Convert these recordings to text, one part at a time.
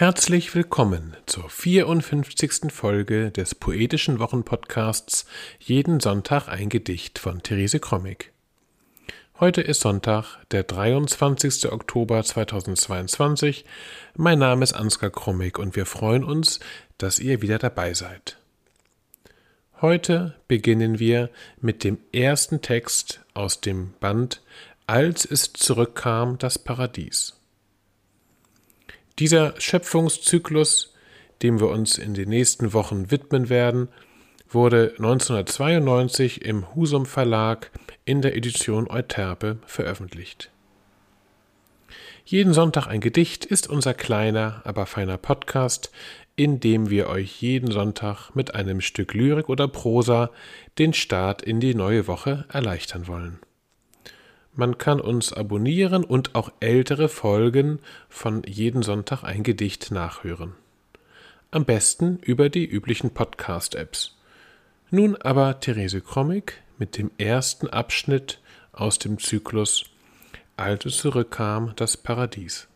Herzlich willkommen zur 54. Folge des poetischen Wochenpodcasts Jeden Sonntag ein Gedicht von Therese Krommig. Heute ist Sonntag, der 23. Oktober 2022. Mein Name ist Ansgar Krommig und wir freuen uns, dass ihr wieder dabei seid. Heute beginnen wir mit dem ersten Text aus dem Band Als es zurückkam das Paradies. Dieser Schöpfungszyklus, dem wir uns in den nächsten Wochen widmen werden, wurde 1992 im Husum Verlag in der Edition Euterpe veröffentlicht. Jeden Sonntag ein Gedicht ist unser kleiner, aber feiner Podcast, in dem wir euch jeden Sonntag mit einem Stück Lyrik oder Prosa den Start in die neue Woche erleichtern wollen. Man kann uns abonnieren und auch ältere Folgen von jeden Sonntag ein Gedicht nachhören. Am besten über die üblichen Podcast-Apps. Nun aber Therese Krommig mit dem ersten Abschnitt aus dem Zyklus Als zurückkam, das Paradies.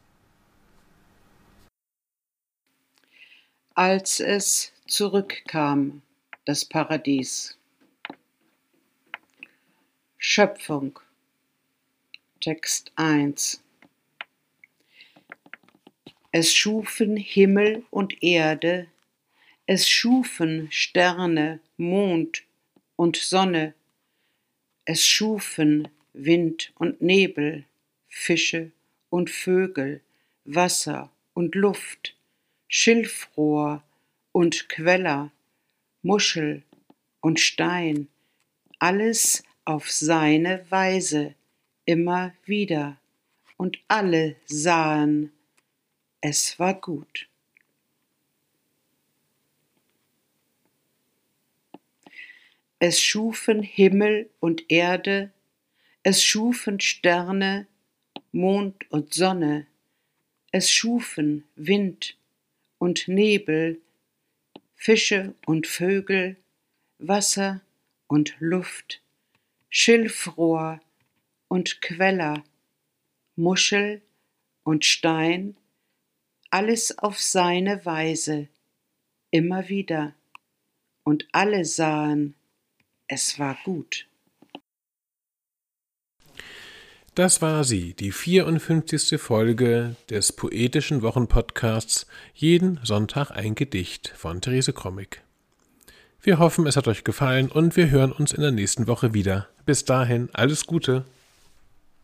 Als es zurückkam, das Paradies. Schöpfung Text 1 Es schufen Himmel und Erde, es schufen Sterne, Mond und Sonne, es schufen Wind und Nebel, Fische und Vögel, Wasser und Luft, Schilfrohr und Queller, Muschel und Stein, alles auf seine Weise, immer wieder, und alle sahen, es war gut. Es schufen Himmel und Erde, es schufen Sterne, Mond und Sonne, es schufen Wind und Nebel, Fische und Vögel, Wasser und Luft, Schilfrohr und Queller, Muschel und Stein, alles auf seine Weise, immer wieder, und alle sahen, es war gut. Das war sie, die 54. Folge des poetischen Wochenpodcasts Jeden Sonntag ein Gedicht von Therese Krommig. Wir hoffen, es hat euch gefallen und wir hören uns in der nächsten Woche wieder. Bis dahin, alles Gute.